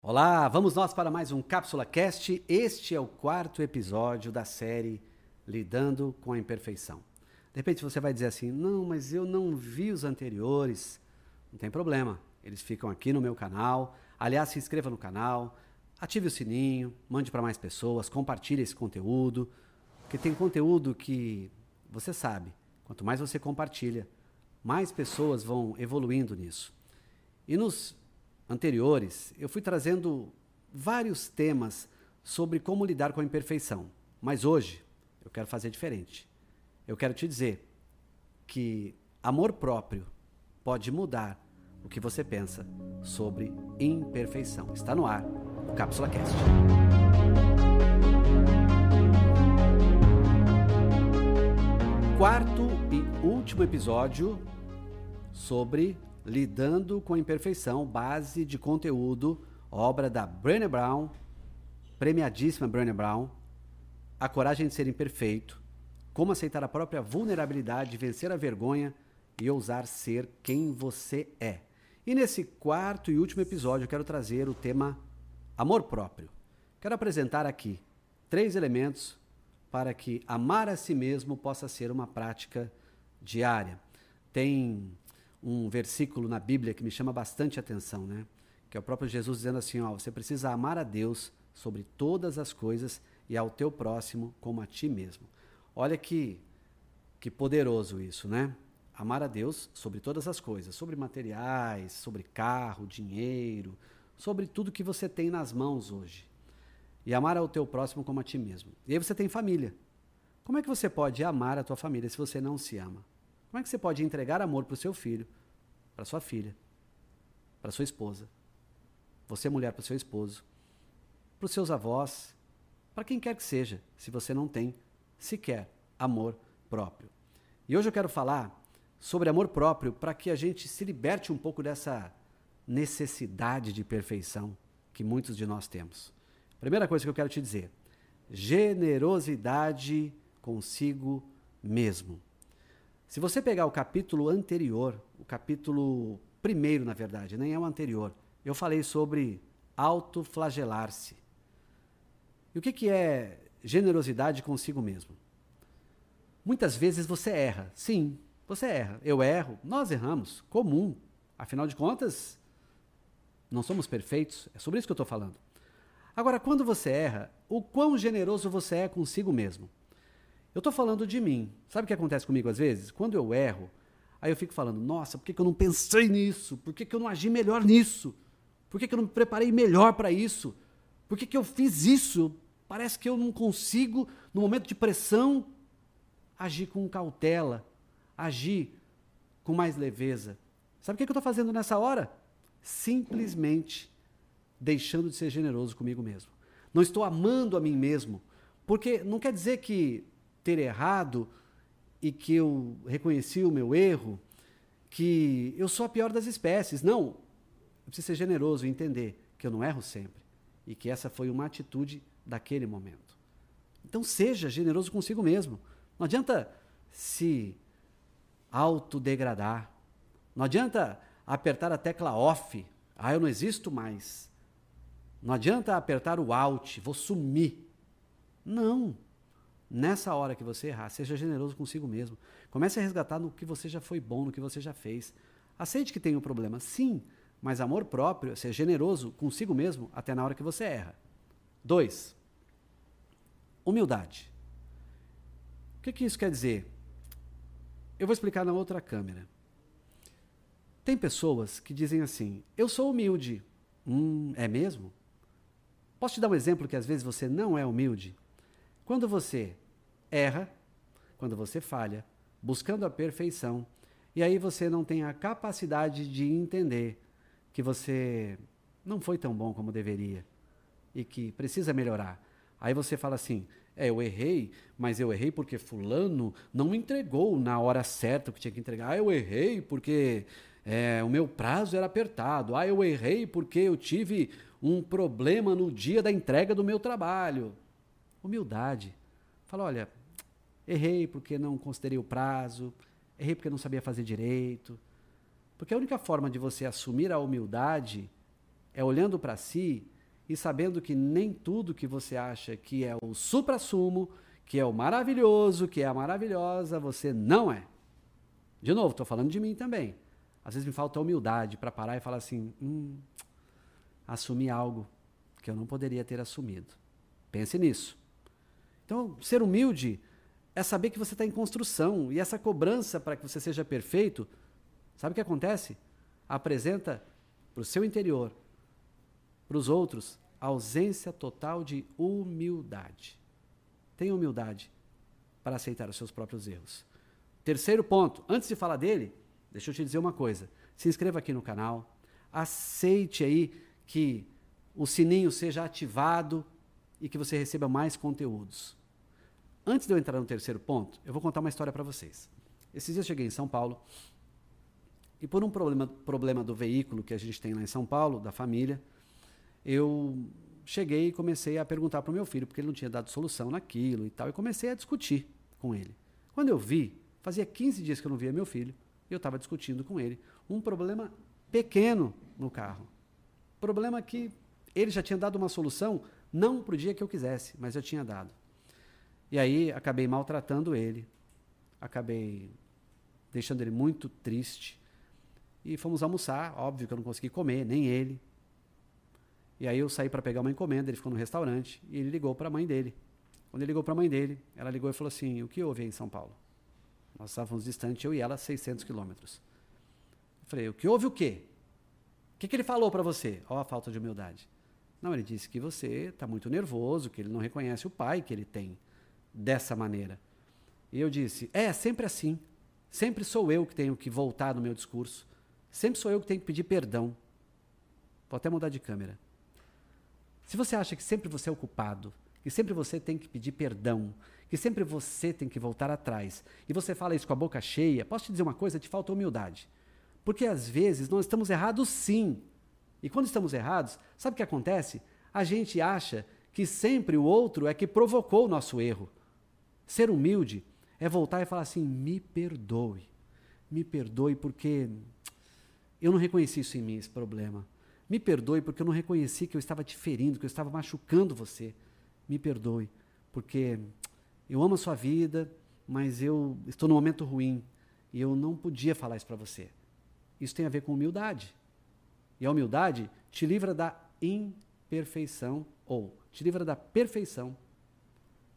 Olá, vamos nós para mais um Cápsula Cast. Este é o quarto episódio da série Lidando com a Imperfeição. De repente você vai dizer assim: não, mas eu não vi os anteriores. Não tem problema, eles ficam aqui no meu canal. Aliás, se inscreva no canal, ative o sininho, mande para mais pessoas, compartilhe esse conteúdo, porque tem conteúdo que você sabe, quanto mais você compartilha, mais pessoas vão evoluindo nisso. E nos anteriores, eu fui trazendo vários temas sobre como lidar com a imperfeição. Mas hoje eu quero fazer diferente. Eu quero te dizer que amor próprio pode mudar o que você pensa sobre imperfeição. Está no ar o Cápsula Cast. Quarto e último episódio sobre Lidando com a Imperfeição, base de conteúdo, obra da Brené Brown, premiadíssima Brené Brown, A Coragem de Ser Imperfeito, Como Aceitar a Própria Vulnerabilidade, Vencer a Vergonha e Ousar Ser Quem Você É. E nesse quarto e último episódio eu quero trazer o tema Amor Próprio. Quero apresentar aqui três elementos para que amar a si mesmo possa ser uma prática diária. Tem um versículo na Bíblia que me chama bastante atenção, né? Que é o próprio Jesus dizendo assim, ó, você precisa amar a Deus sobre todas as coisas e ao teu próximo como a ti mesmo. Olha que que poderoso isso, né? Amar a Deus sobre todas as coisas, sobre materiais, sobre carro, dinheiro, sobre tudo que você tem nas mãos hoje. E amar ao teu próximo como a ti mesmo. E aí você tem família. Como é que você pode amar a tua família se você não se ama? Como é que você pode entregar amor para o seu filho, para sua filha, para sua esposa, você mulher para o seu esposo, para os seus avós, para quem quer que seja, se você não tem sequer amor próprio? E hoje eu quero falar sobre amor próprio para que a gente se liberte um pouco dessa necessidade de perfeição que muitos de nós temos. Primeira coisa que eu quero te dizer: generosidade consigo mesmo. Se você pegar o capítulo anterior, o capítulo primeiro, na verdade, nem é o anterior, eu falei sobre autoflagelar-se. E o que, que é generosidade consigo mesmo? Muitas vezes você erra. Sim, você erra. Eu erro, nós erramos. Comum. Afinal de contas, não somos perfeitos. É sobre isso que eu estou falando. Agora, quando você erra, o quão generoso você é consigo mesmo? Eu estou falando de mim. Sabe o que acontece comigo às vezes? Quando eu erro, aí eu fico falando: nossa, por que, que eu não pensei nisso? Por que, que eu não agi melhor nisso? Por que, que eu não me preparei melhor para isso? Por que, que eu fiz isso? Parece que eu não consigo, no momento de pressão, agir com cautela, agir com mais leveza. Sabe o que, que eu estou fazendo nessa hora? Simplesmente deixando de ser generoso comigo mesmo. Não estou amando a mim mesmo. Porque não quer dizer que ter errado e que eu reconheci o meu erro, que eu sou a pior das espécies. Não. Eu preciso ser generoso e entender que eu não erro sempre e que essa foi uma atitude daquele momento. Então seja generoso consigo mesmo. Não adianta se autodegradar. Não adianta apertar a tecla off. Ah, eu não existo mais. Não adianta apertar o alt, vou sumir. Não. Nessa hora que você errar, seja generoso consigo mesmo. Comece a resgatar no que você já foi bom, no que você já fez. Aceite que tem um problema, sim, mas amor próprio, ser generoso consigo mesmo até na hora que você erra. Dois, humildade. O que, que isso quer dizer? Eu vou explicar na outra câmera. Tem pessoas que dizem assim: eu sou humilde. Hum, é mesmo? Posso te dar um exemplo que às vezes você não é humilde? Quando você erra, quando você falha, buscando a perfeição, e aí você não tem a capacidade de entender que você não foi tão bom como deveria e que precisa melhorar. Aí você fala assim: é, eu errei, mas eu errei porque Fulano não me entregou na hora certa que tinha que entregar. Ah, eu errei porque é, o meu prazo era apertado. Ah, eu errei porque eu tive um problema no dia da entrega do meu trabalho. Humildade. Fala, olha, errei porque não considerei o prazo, errei porque não sabia fazer direito. Porque a única forma de você assumir a humildade é olhando para si e sabendo que nem tudo que você acha que é o supra-sumo, que é o maravilhoso, que é a maravilhosa, você não é. De novo, estou falando de mim também. Às vezes me falta humildade para parar e falar assim: hum, assumi algo que eu não poderia ter assumido. Pense nisso. Então, ser humilde é saber que você está em construção e essa cobrança para que você seja perfeito, sabe o que acontece? Apresenta para o seu interior, para os outros, ausência total de humildade. Tenha humildade para aceitar os seus próprios erros. Terceiro ponto, antes de falar dele, deixa eu te dizer uma coisa. Se inscreva aqui no canal, aceite aí que o sininho seja ativado e que você receba mais conteúdos. Antes de eu entrar no terceiro ponto, eu vou contar uma história para vocês. Esses dias eu cheguei em São Paulo e por um problema, problema do veículo que a gente tem lá em São Paulo, da família, eu cheguei e comecei a perguntar para o meu filho, porque ele não tinha dado solução naquilo e tal, e comecei a discutir com ele. Quando eu vi, fazia 15 dias que eu não via meu filho, e eu estava discutindo com ele um problema pequeno no carro. Problema que ele já tinha dado uma solução, não para o dia que eu quisesse, mas eu tinha dado. E aí acabei maltratando ele, acabei deixando ele muito triste. E fomos almoçar, óbvio que eu não consegui comer, nem ele. E aí eu saí para pegar uma encomenda, ele ficou no restaurante e ele ligou para a mãe dele. Quando ele ligou para a mãe dele, ela ligou e falou assim: O que houve aí em São Paulo? Nós estávamos distantes, eu e ela, 600 quilômetros. Falei: O que houve o quê? O que, que ele falou para você? Ó, oh, a falta de humildade. Não, ele disse que você está muito nervoso, que ele não reconhece o pai que ele tem dessa maneira. E eu disse: É, sempre assim. Sempre sou eu que tenho que voltar no meu discurso. Sempre sou eu que tenho que pedir perdão. Vou até mudar de câmera. Se você acha que sempre você é o culpado, que sempre você tem que pedir perdão, que sempre você tem que voltar atrás, e você fala isso com a boca cheia, posso te dizer uma coisa? Te falta humildade. Porque às vezes nós estamos errados sim. E quando estamos errados, sabe o que acontece? A gente acha que sempre o outro é que provocou o nosso erro. Ser humilde é voltar e falar assim: me perdoe. Me perdoe porque eu não reconheci isso em mim, esse problema. Me perdoe porque eu não reconheci que eu estava te ferindo, que eu estava machucando você. Me perdoe porque eu amo a sua vida, mas eu estou num momento ruim e eu não podia falar isso para você. Isso tem a ver com humildade. E a humildade te livra da imperfeição ou te livra da perfeição.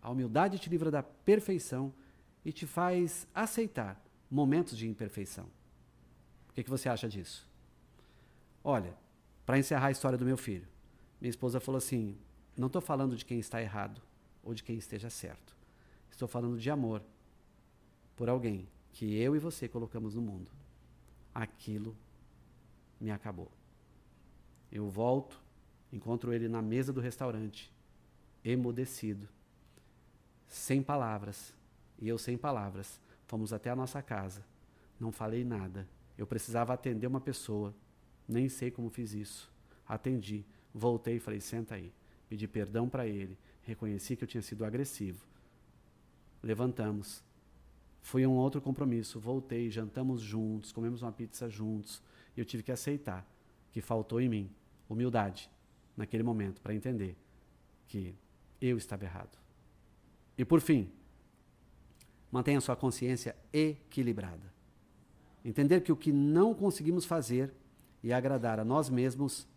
A humildade te livra da perfeição e te faz aceitar momentos de imperfeição. O que, que você acha disso? Olha, para encerrar a história do meu filho, minha esposa falou assim: não estou falando de quem está errado ou de quem esteja certo. Estou falando de amor por alguém que eu e você colocamos no mundo. Aquilo me acabou. Eu volto, encontro ele na mesa do restaurante, emudecido, sem palavras, e eu sem palavras. Fomos até a nossa casa. Não falei nada. Eu precisava atender uma pessoa. Nem sei como fiz isso. Atendi. Voltei e falei: senta aí. Pedi perdão para ele. Reconheci que eu tinha sido agressivo. Levantamos. Fui a um outro compromisso. Voltei, jantamos juntos, comemos uma pizza juntos. E eu tive que aceitar que faltou em mim humildade naquele momento para entender que eu estava errado. E por fim, mantenha sua consciência equilibrada. Entender que o que não conseguimos fazer e agradar a nós mesmos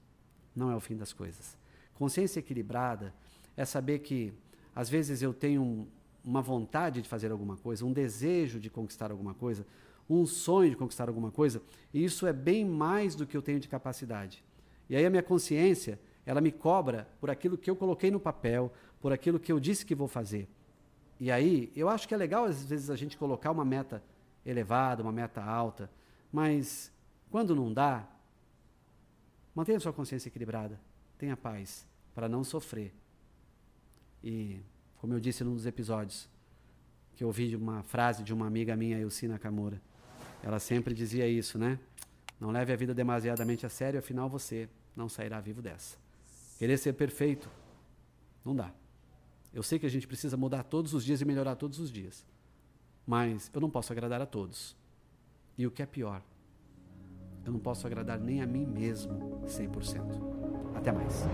não é o fim das coisas. Consciência equilibrada é saber que às vezes eu tenho um, uma vontade de fazer alguma coisa, um desejo de conquistar alguma coisa, um sonho de conquistar alguma coisa, e isso é bem mais do que eu tenho de capacidade. E aí a minha consciência, ela me cobra por aquilo que eu coloquei no papel, por aquilo que eu disse que vou fazer. E aí, eu acho que é legal às vezes a gente colocar uma meta elevada, uma meta alta, mas quando não dá, mantenha sua consciência equilibrada, tenha paz para não sofrer. E, como eu disse num dos episódios, que eu ouvi uma frase de uma amiga minha, Elcina Nakamura, ela sempre dizia isso, né? Não leve a vida demasiadamente a sério, afinal você não sairá vivo dessa. Querer ser perfeito, não dá. Eu sei que a gente precisa mudar todos os dias e melhorar todos os dias. Mas eu não posso agradar a todos. E o que é pior, eu não posso agradar nem a mim mesmo 100%. Até mais.